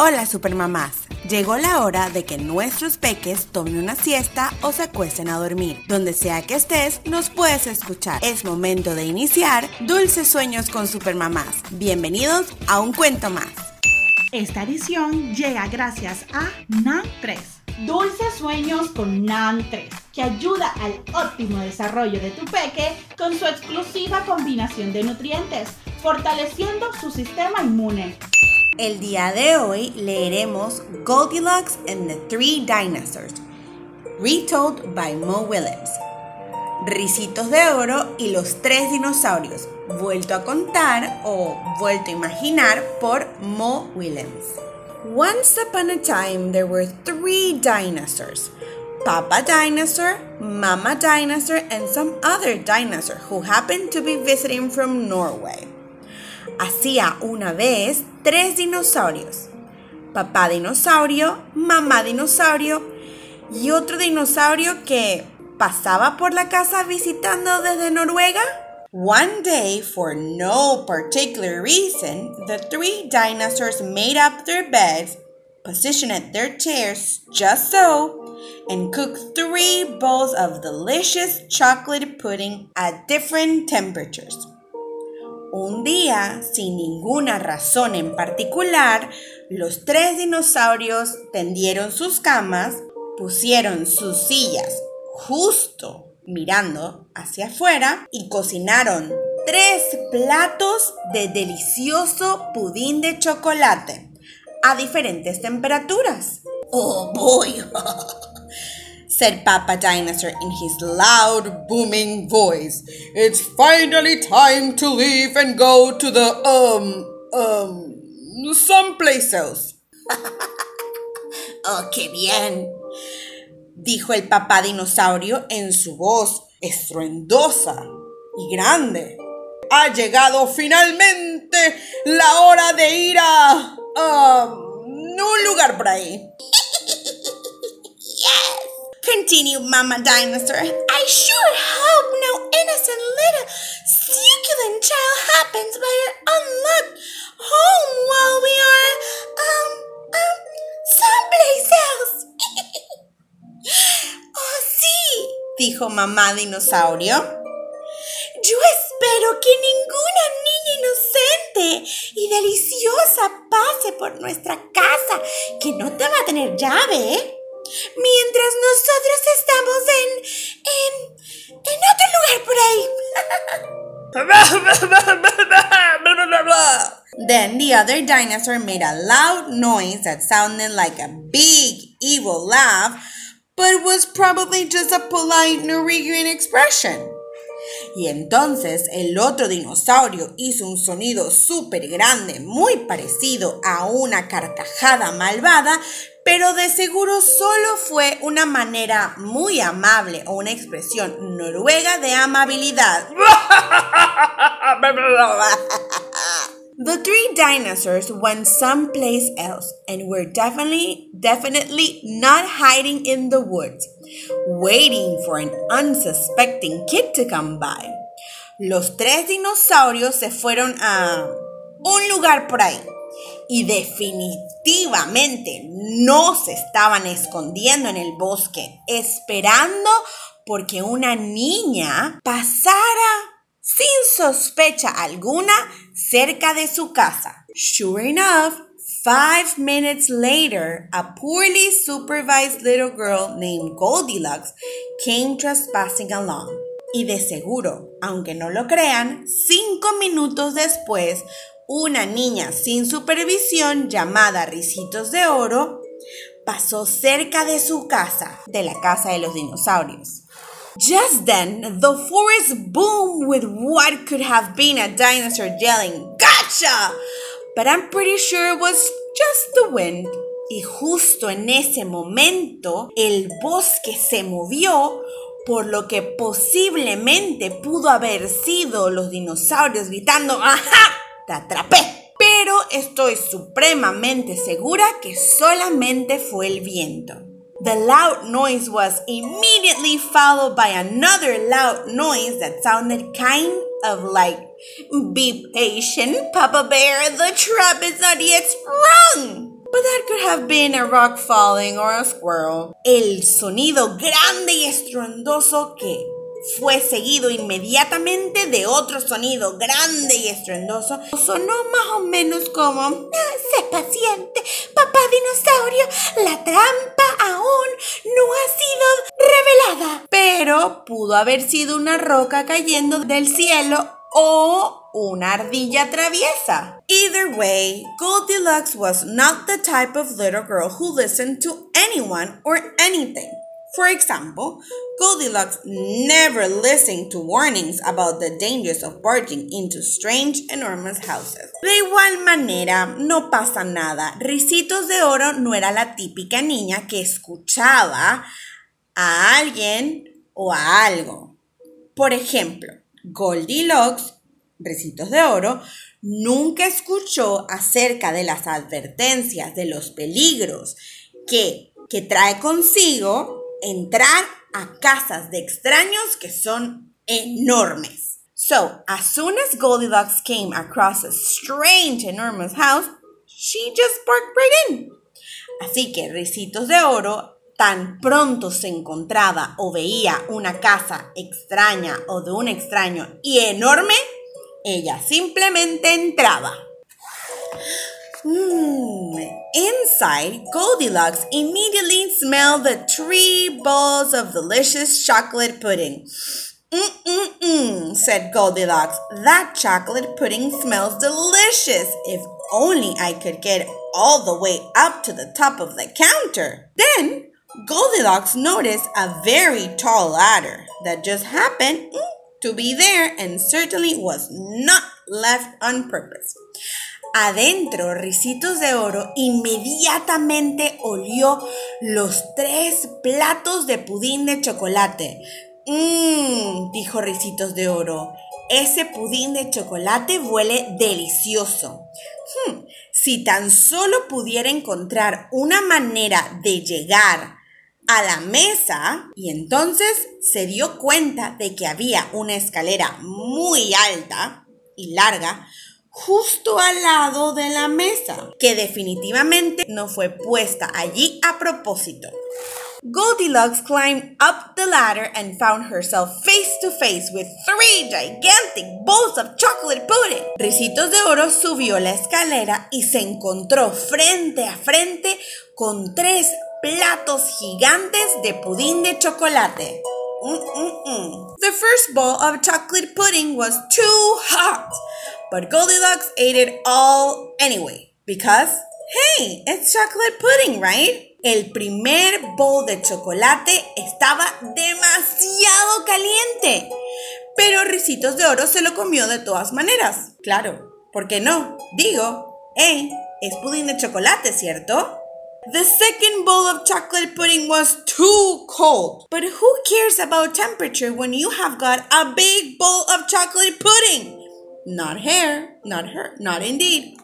Hola supermamás, llegó la hora de que nuestros peques tomen una siesta o se acuesten a dormir. Donde sea que estés, nos puedes escuchar. Es momento de iniciar Dulces Sueños con Supermamás. Bienvenidos a un cuento más. Esta edición llega gracias a NAN 3. Dulces Sueños con NAN 3, que ayuda al óptimo desarrollo de tu peque con su exclusiva combinación de nutrientes, fortaleciendo su sistema inmune. El día de hoy leeremos Goldilocks and the Three Dinosaurs, retold by Mo Willems. Ricitos de Oro y los Tres Dinosaurios, vuelto a contar o vuelto a imaginar por Mo Willems. Once upon a time there were three dinosaurs. Papa Dinosaur, Mama Dinosaur, and some other dinosaur who happened to be visiting from Norway. Hacía una vez tres dinosaurios. Papá dinosaurio, mamá dinosaurio y otro dinosaurio que pasaba por la casa visitando desde Noruega. One day, for no particular reason, the three dinosaurs made up their beds, positioned their chairs just so, and cooked three bowls of delicious chocolate pudding at different temperatures. Un día, sin ninguna razón en particular, los tres dinosaurios tendieron sus camas, pusieron sus sillas justo mirando hacia afuera y cocinaron tres platos de delicioso pudín de chocolate a diferentes temperaturas. ¡Oh, boy! said Papa Dinosaur in his loud, booming voice. It's finally time to leave and go to the, um, um, someplace else. oh, qué bien, dijo el papá dinosaurio en su voz estruendosa y grande. Ha llegado finalmente la hora de ir a, um, un lugar por ahí. Continued Mama Dinosaur. I sure hope no innocent little succulent child happens by an unlocked home while we are, um, um, someplace else. oh, sí, dijo Mamá Dinosaurio. Yo espero que ninguna niña inocente y deliciosa pase por nuestra casa, que no te va a tener llave, ¿eh? Mientras nosotros estamos en, en, en otro lugar por ahí. then the other dinosaur made a loud noise that sounded like a big evil laugh, but was probably just a polite Norwegian expression. Y entonces el otro dinosaurio hizo un sonido súper grande, muy parecido a una carcajada malvada, pero de seguro solo fue una manera muy amable o una expresión noruega de amabilidad. The three dinosaurs went someplace else and were definitely, definitely not hiding in the woods, waiting for an unsuspecting kid to come by. Los tres dinosaurios se fueron a un lugar por ahí y definitivamente no se estaban escondiendo en el bosque, esperando porque una niña pasara sin sospecha alguna cerca de su casa. Sure enough, five minutes later, a poorly supervised little girl named Goldilocks came trespassing along. Y de seguro, aunque no lo crean, cinco minutos después, una niña sin supervisión llamada Ricitos de Oro pasó cerca de su casa, de la casa de los dinosaurios. Just then, the forest boomed with what could have been a dinosaur yelling, Gotcha! But I'm pretty sure it was just the wind. Y justo en ese momento, el bosque se movió, por lo que posiblemente pudo haber sido los dinosaurios gritando, ¡Ajá! ¡Te atrapé! Pero estoy supremamente segura que solamente fue el viento. The loud noise was immediately followed by another loud noise that sounded kind of like, Be patient, Papa Bear, the trap is not yet sprung. But have been a rock falling or a squirrel. El sonido grande y estruendoso que fue seguido inmediatamente de otro sonido grande y estruendoso. Sonó más o menos como, sé paciente, papá dinosaurio, la trampa aún no ha sido revelada. Pero pudo haber sido una roca cayendo del cielo o una ardilla traviesa. Either way, Goldilocks was not the type of little girl who listened to anyone or anything. For example, Goldilocks never listened to warnings about the dangers of barging into strange, enormous houses. De igual manera, no pasa nada. Ricitos de Oro no era la típica niña que escuchaba a alguien o a algo. Por ejemplo, Goldilocks, Ricitos de Oro, nunca escuchó acerca de las advertencias, de los peligros que, que trae consigo entrar a casas de extraños que son enormes. So, as soon as Goldilocks came across a strange, enormous house, she just barked right in. Así que Ricitos de Oro tan pronto se encontraba o veía una casa extraña o de un extraño y enorme, ella simplemente entraba. Mm. Inside, Goldilocks immediately smelled the three bowls of delicious chocolate pudding. Mm-mm-mm, said Goldilocks. That chocolate pudding smells delicious. If only I could get all the way up to the top of the counter. Then Goldilocks noticed a very tall ladder that just happened mm, to be there and certainly was not left on purpose. Adentro, Ricitos de Oro inmediatamente olió los tres platos de pudín de chocolate. Mmm, dijo Ricitos de Oro, ese pudín de chocolate huele delicioso. Hmm, si tan solo pudiera encontrar una manera de llegar a la mesa y entonces se dio cuenta de que había una escalera muy alta y larga justo al lado de la mesa, que definitivamente no fue puesta allí a propósito. Goldilocks climbed up the ladder and found herself face to face with three gigantic bowls of chocolate pudding. Ricitos de Oro subió la escalera y se encontró frente a frente con tres platos gigantes de pudín de chocolate. Mm-mm-mm. The first bowl of chocolate pudding was too hot, but Goldilocks ate it all anyway, because, hey, it's chocolate pudding, right? El primer bowl de chocolate estaba demasiado caliente, pero Ricitos de Oro se lo comió de todas maneras. Claro, ¿por qué no? Digo, hey, es pudín de chocolate, ¿cierto? The second bowl of chocolate pudding was too cold. But who cares about temperature when you have got a big bowl of chocolate pudding? Not here, not her, not indeed.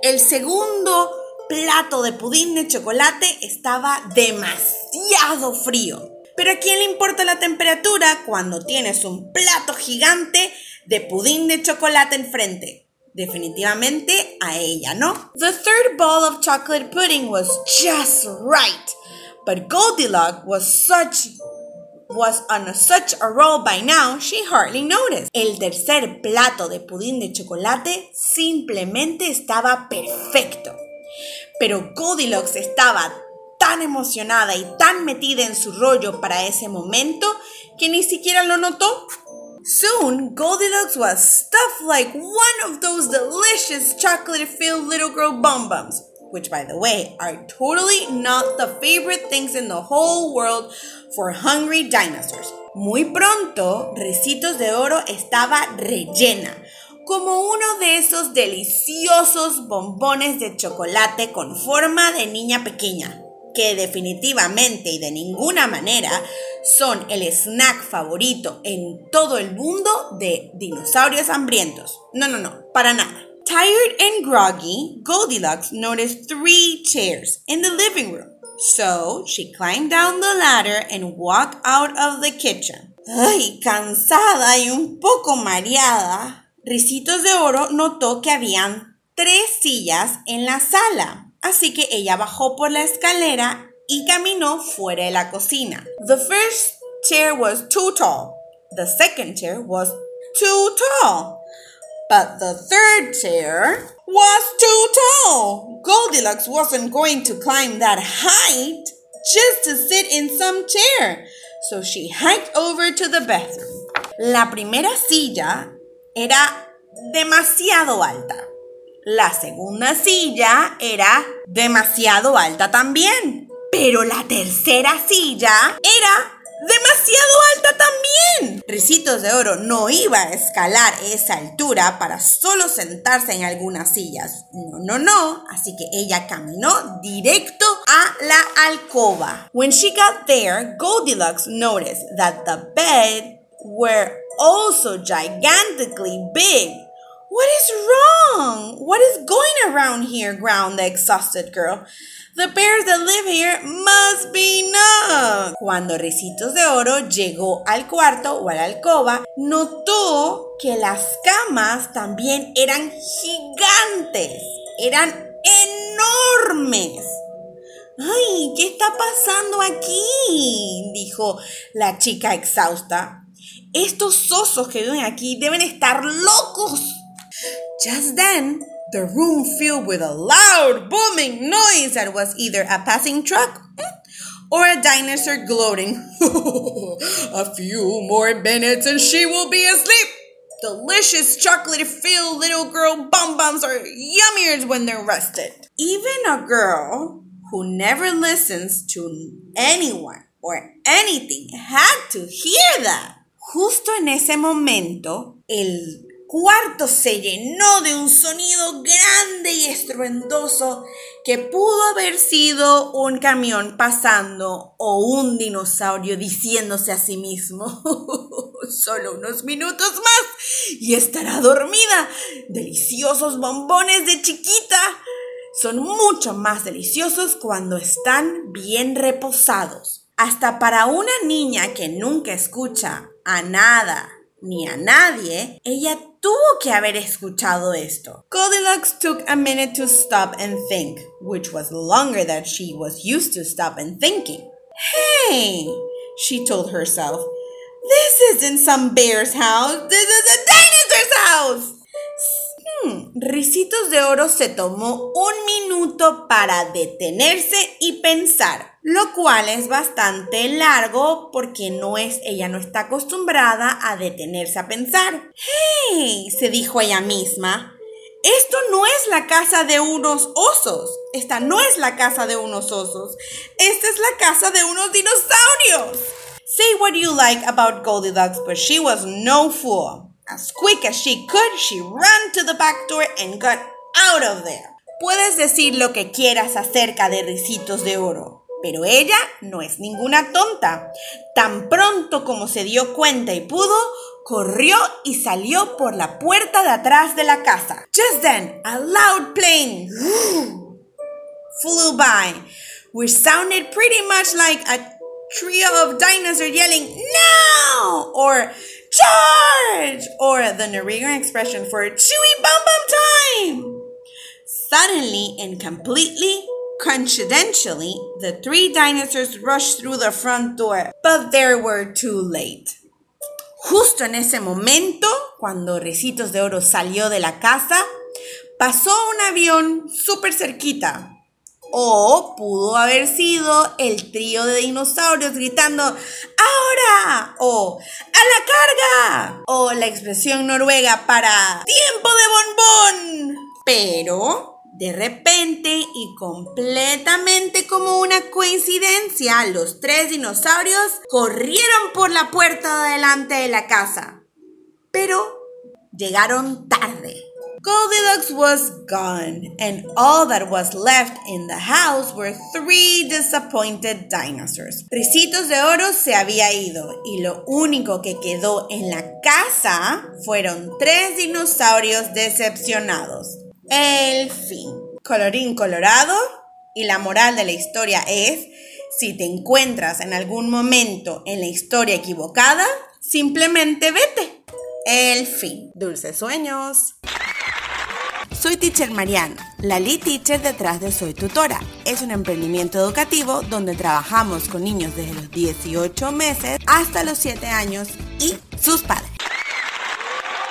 El segundo plato de pudín de chocolate estaba demasiado frío. Pero ¿a quién le importa la temperatura cuando tienes un plato gigante de pudín de chocolate enfrente? Definitivamente a ella, ¿no? The third bowl of chocolate pudding was just right, but Goldilocks was such was on such a roll by now she hardly noticed. El tercer plato de pudín de chocolate simplemente estaba perfecto. Pero Goldilocks estaba tan emocionada y tan metida en su rollo para ese momento que ni siquiera lo notó. Soon, Goldilocks was stuffed like one of those delicious chocolate filled little girl bums, which, by the way, are totally not the favorite things in the whole world for hungry dinosaurs. Muy pronto, Recitos de Oro estaba rellena, como uno de esos deliciosos bombones de chocolate con forma de niña pequeña que definitivamente y de ninguna manera son el snack favorito en todo el mundo de dinosaurios hambrientos. No, no, no, para nada. Tired and groggy, Goldilocks noticed three chairs in the living room. So she climbed down the ladder and walked out of the kitchen. Ay, cansada y un poco mareada, Ricitos de Oro notó que habían tres sillas en la sala Así que ella bajó por la escalera y caminó fuera de la cocina. The first chair was too tall. The second chair was too tall. But the third chair was too tall. Goldilocks wasn't going to climb that height just to sit in some chair. So she hiked over to the bathroom. La primera silla era demasiado alta. La segunda silla era demasiado alta también. Pero la tercera silla era demasiado alta también. Ricitos de Oro no iba a escalar esa altura para solo sentarse en algunas sillas. No, no, no. Así que ella caminó directo a la alcoba. When she got there, Goldilocks noticed that the bed were also gigantically big. What is wrong? What is going around here? groaned the exhausted girl. The bears that live here must be nuts. Cuando Ricitos de Oro llegó al cuarto o a la alcoba, notó que las camas también eran gigantes, eran enormes. ¡Ay! ¿Qué está pasando aquí? dijo la chica exhausta. Estos osos que viven aquí deben estar locos. Just then, the room filled with a loud booming noise that was either a passing truck hmm, or a dinosaur gloating. a few more minutes and she will be asleep. Delicious chocolate filled little girl bum bums are yummier when they're rested. Even a girl who never listens to anyone or anything had to hear that. Justo en ese momento, el cuarto se llenó de un sonido grande y estruendoso que pudo haber sido un camión pasando o un dinosaurio diciéndose a sí mismo, solo unos minutos más y estará dormida. Deliciosos bombones de chiquita. Son mucho más deliciosos cuando están bien reposados. Hasta para una niña que nunca escucha a nada ni a nadie, ella tuvo que haber escuchado esto. Goldilocks took a minute to stop and think, which was longer than she was used to stop and thinking. Hey, she told herself, this isn't some bear's house, this is a dinosaur's house. Hmm, Ricitos de Oro se tomó un minuto para detenerse y pensar, lo cual es bastante largo porque no es, ella no está acostumbrada a detenerse a pensar. ¡Hey! se dijo ella misma. Esto no es la casa de unos osos. Esta no es la casa de unos osos. Esta es la casa de unos dinosaurios. Say what you like about Goldilocks, but she was no fool. As quick as she could, she ran to the back door and got out of there. Puedes decir lo que quieras acerca de Ricitos de Oro, pero ella no es ninguna tonta. Tan pronto como se dio cuenta y pudo, corrió y salió por la puerta de atrás de la casa. Just then, a loud plane flew by, which sounded pretty much like a trio of dinosaurs yelling, No! or Charge! Or the Norwegian expression for chewy bum bum time! Suddenly and completely confidentially, the three dinosaurs rushed through the front door, but they were too late. Justo en ese momento, cuando Ricitos de Oro salió de la casa, pasó un avión súper cerquita, o pudo haber sido el trío de dinosaurios gritando ¡Ahora! o ¡A la carga! o la expresión noruega para ¡Tiempo de bombón! Pero, de repente y completamente como una coincidencia, los tres dinosaurios corrieron por la puerta delante de la casa. Pero llegaron tarde. Goldilocks was gone, and all that was left in the house were three disappointed dinosaurs. Ricitos de Oro se había ido, y lo único que quedó en la casa fueron tres dinosaurios decepcionados. El fin. Colorín colorado, y la moral de la historia es, si te encuentras en algún momento en la historia equivocada, simplemente vete. El fin. Dulces sueños. Soy Teacher Mariana, la lead teacher detrás de Soy Tutora. Es un emprendimiento educativo donde trabajamos con niños desde los 18 meses hasta los 7 años y sus padres.